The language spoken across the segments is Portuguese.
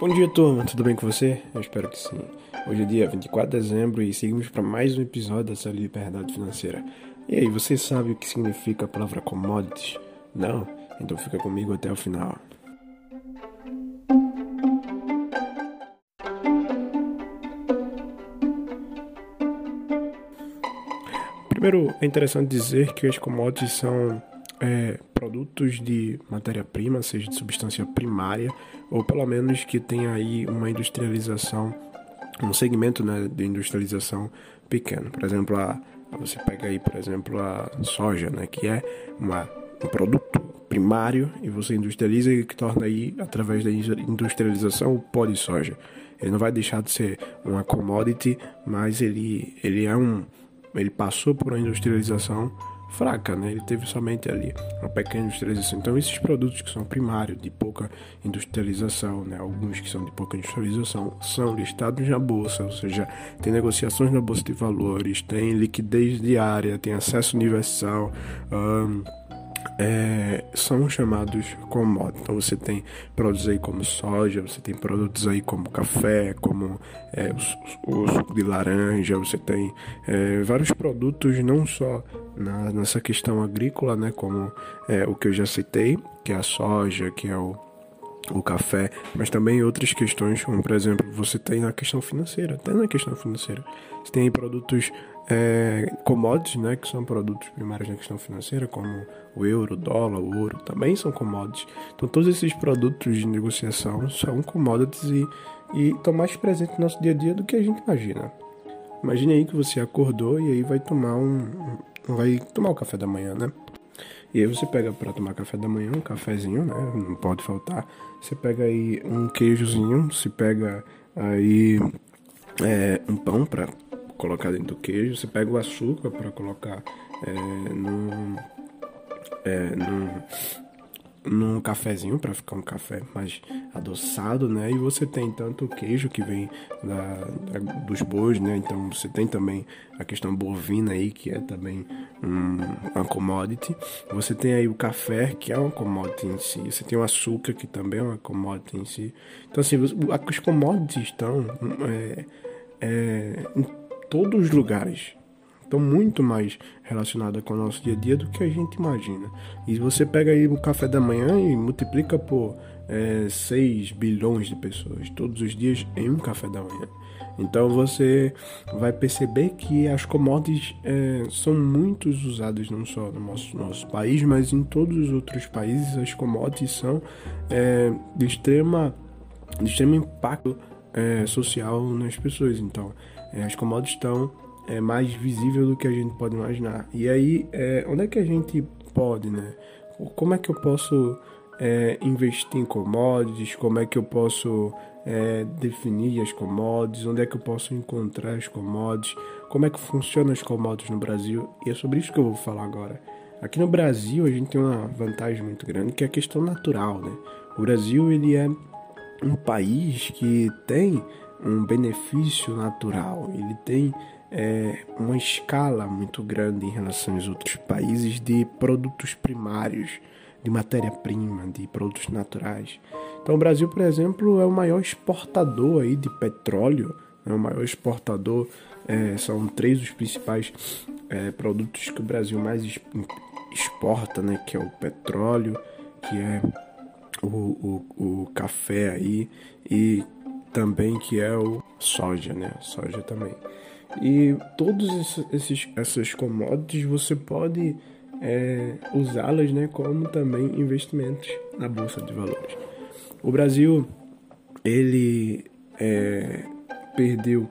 Bom dia, turma. Tudo bem com você? Eu espero que sim. Hoje é dia 24 de dezembro e seguimos para mais um episódio da série Liberdade Financeira. E aí, você sabe o que significa a palavra commodities? Não? Então fica comigo até o final. Primeiro, é interessante dizer que as commodities são é, produtos de matéria-prima, seja de substância primária, ou pelo menos que tenha aí uma industrialização, um segmento né, de industrialização pequeno. Por exemplo, a, você pega aí, por exemplo, a soja, né, que é uma, um produto primário e você industrializa e que torna aí, através da industrialização, o pó de soja. Ele não vai deixar de ser uma commodity, mas ele, ele é um ele passou por uma industrialização fraca, né? Ele teve somente ali uma pequena industrialização. Então esses produtos que são primários, de pouca industrialização, né? Alguns que são de pouca industrialização são listados na bolsa, ou seja, tem negociações na bolsa de valores, tem liquidez diária, tem acesso universal. Um, é, são chamados commodities. Então você tem produtos aí como soja, você tem produtos aí como café, como é, o, o, suco de laranja, você tem é, vários produtos não só na, nessa questão agrícola, né, como é, o que eu já citei, que é a soja, que é o o café, mas também outras questões, como por exemplo, você tem na questão financeira, até na questão financeira. Você tem produtos é, commodities, né, que são produtos primários na questão financeira, como o euro, o dólar, o ouro, também são commodities. Então todos esses produtos de negociação são commodities e, e estão mais presentes no nosso dia a dia do que a gente imagina. Imagine aí que você acordou e aí vai tomar um, vai tomar o café da manhã, né? E aí você pega para tomar café da manhã, um cafezinho, né? Não pode faltar. Você pega aí um queijozinho, se pega aí é, um pão para colocar dentro do queijo, você pega o açúcar para colocar é, no, é, num cafezinho para ficar um café mais adoçado, né? E você tem tanto o queijo que vem da, da, dos bois, né? Então você tem também a questão bovina aí que é também um, uma commodity. Você tem aí o café que é uma commodity em si. Você tem o açúcar que também é uma commodity em si. Então assim, os commodities estão é, é, todos os lugares estão muito mais relacionadas com o nosso dia a dia do que a gente imagina. E você pega aí o café da manhã e multiplica por é, 6 bilhões de pessoas todos os dias em um café da manhã. Então você vai perceber que as commodities é, são muito usadas não só no nosso, nosso país, mas em todos os outros países as commodities são é, de, extrema, de extremo impacto é, social nas pessoas. Então as commodities estão é mais visível do que a gente pode imaginar. E aí, é, onde é que a gente pode, né? Como é que eu posso é, investir em commodities? Como é que eu posso é, definir as commodities? Onde é que eu posso encontrar as commodities? Como é que funcionam as commodities no Brasil? E é sobre isso que eu vou falar agora. Aqui no Brasil a gente tem uma vantagem muito grande que é a questão natural, né? O Brasil ele é um país que tem um benefício natural, ele tem é, uma escala muito grande em relação aos outros países de produtos primários, de matéria-prima, de produtos naturais. Então, o Brasil, por exemplo, é o maior exportador aí de petróleo, é o maior exportador. É, são três os principais é, produtos que o Brasil mais exporta, né? Que é o petróleo, que é o, o, o café aí e também que é o soja, né? Soja também. E todos esses essas commodities você pode é, usá-las né, como também investimentos na bolsa de valores. O Brasil ele é, perdeu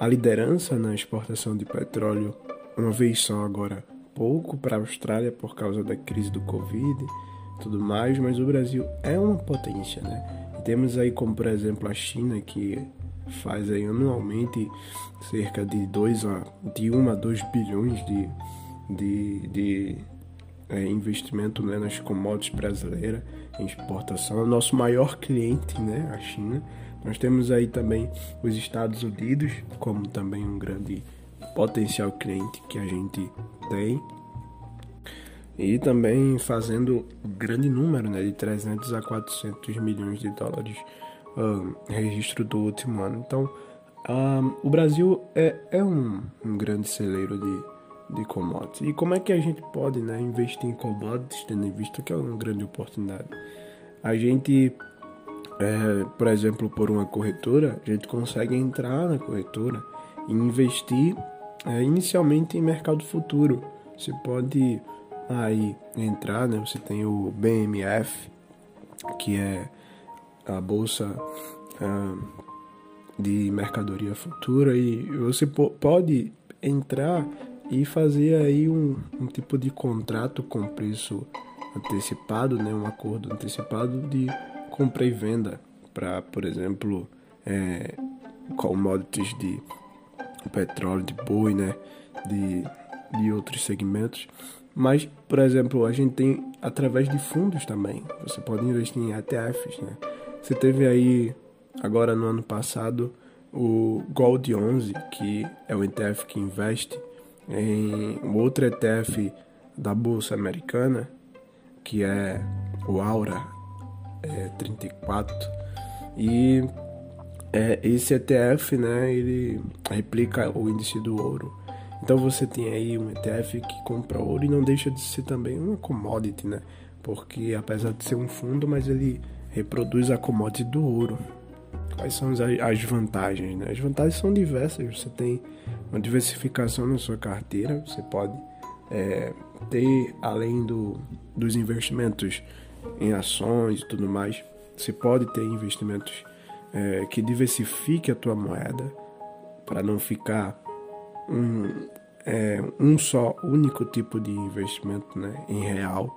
a liderança na exportação de petróleo uma vez só agora pouco para a Austrália por causa da crise do Covid tudo mais, mas o Brasil é uma potência, né? Temos aí como por exemplo a China que faz aí anualmente cerca de 2 a de 1 a 2 bilhões de, de, de é, investimento né, nas commodities brasileiras em exportação. É o nosso maior cliente, né, a China. Nós temos aí também os Estados Unidos como também um grande potencial cliente que a gente tem. E também fazendo grande número, né, de 300 a 400 milhões de dólares registro do último ano. Então, o Brasil é, é um, um grande celeiro de, de commodities. E como é que a gente pode né, investir em commodities, tendo em vista que é uma grande oportunidade? A gente, é, por exemplo, por uma corretora, a gente consegue entrar na corretora e investir é, inicialmente em mercado futuro. Você pode aí entrar, né? Você tem o BMF, que é a bolsa uh, de mercadoria futura e você pode entrar e fazer aí um, um tipo de contrato com preço antecipado, né, um acordo antecipado de compra e venda para, por exemplo, é, commodities de petróleo, de boi, né, de, de outros segmentos. Mas, por exemplo, a gente tem através de fundos também. Você pode investir em ETFs, né? Você teve aí, agora no ano passado, o Gold 11, que é o ETF que investe em outro ETF da Bolsa Americana, que é o Aura é, 34. E é, esse ETF, né, ele replica o índice do ouro. Então você tem aí um ETF que compra ouro e não deixa de ser também uma commodity, né? Porque apesar de ser um fundo, mas ele reproduz a commodity do ouro. Quais são as vantagens? Né? As vantagens são diversas. Você tem uma diversificação na sua carteira, você pode é, ter, além do, dos investimentos em ações e tudo mais, você pode ter investimentos é, que diversifique a tua moeda para não ficar um, é, um só único tipo de investimento né, em real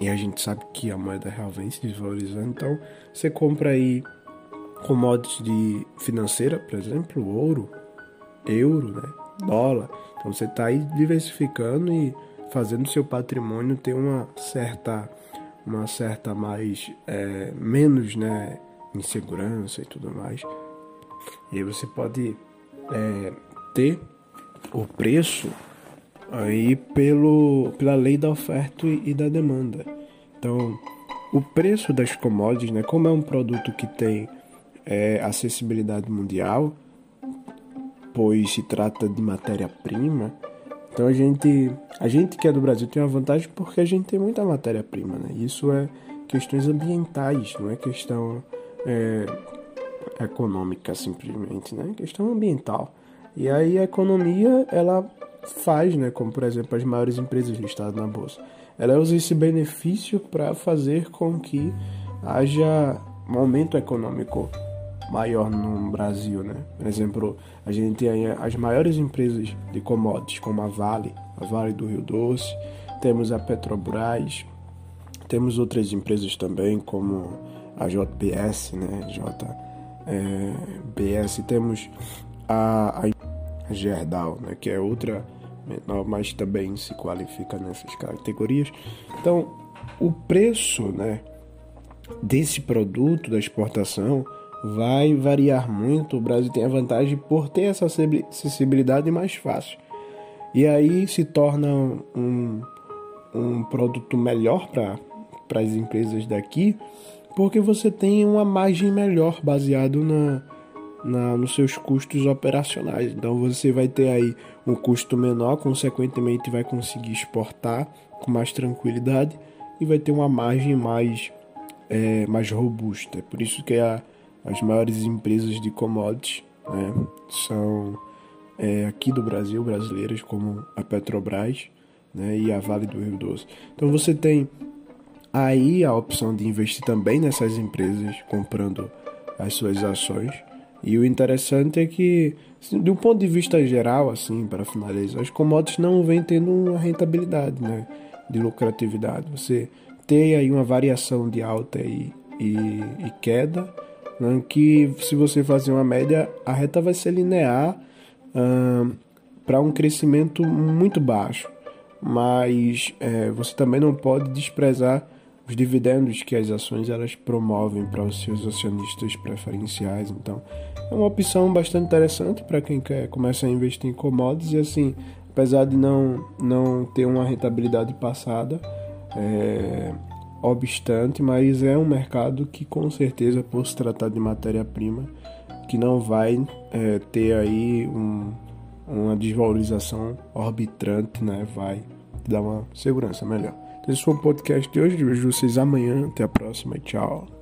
e a gente sabe que a moeda real vem se desvalorizando. Então, você compra aí commodities de financeira, por exemplo, ouro, euro, né? dólar. Então, você está aí diversificando e fazendo seu patrimônio ter uma certa, uma certa mais, é, menos, né? Insegurança e tudo mais. E aí você pode é, ter o preço aí pelo, pela lei da oferta e da demanda. Então, o preço das commodities, né, como é um produto que tem é, acessibilidade mundial, pois se trata de matéria-prima, então a gente, a gente que é do Brasil tem uma vantagem porque a gente tem muita matéria-prima, né? Isso é questões ambientais, não é questão é, econômica simplesmente, né? É questão ambiental. E aí a economia ela faz, né, como por exemplo as maiores empresas listadas na bolsa. Ela usa esse benefício para fazer com que haja um aumento econômico maior no Brasil, né? Por exemplo, a gente tem as maiores empresas de commodities, como a Vale, a Vale do Rio Doce, temos a Petrobras, temos outras empresas também, como a JBS, né? JBS, temos a, a Gerdau, né? Que é outra menor, mas também se qualifica nessas categorias. Então, o preço, né, desse produto da exportação vai variar muito. O Brasil tem a vantagem por ter essa acessibilidade mais fácil. E aí se torna um, um produto melhor para as empresas daqui, porque você tem uma margem melhor baseado na, na, nos seus custos operacionais. Então você vai ter aí um custo menor, consequentemente vai conseguir exportar com mais tranquilidade e vai ter uma margem mais, é, mais robusta. Por isso que a, as maiores empresas de commodities né, são é, aqui do Brasil, brasileiras, como a Petrobras né, e a Vale do Rio Doce. Então você tem aí a opção de investir também nessas empresas, comprando as suas ações e o interessante é que, de um ponto de vista geral, assim, para finalizar, as commodities não vêm tendo uma rentabilidade, né? De lucratividade. Você tem aí uma variação de alta e, e, e queda, né? que se você fazer uma média, a reta vai ser linear para um crescimento muito baixo. Mas é, você também não pode desprezar os dividendos que as ações elas promovem para os seus acionistas preferenciais. Então, é uma opção bastante interessante para quem quer começar a investir em commodities e assim, apesar de não não ter uma rentabilidade passada, é, obstante, mas é um mercado que com certeza por se tratar de matéria-prima que não vai é, ter aí um, uma desvalorização arbitrante né? Vai dar uma segurança melhor. Esse foi o podcast de hoje. Vejo vocês amanhã. Até a próxima. Tchau.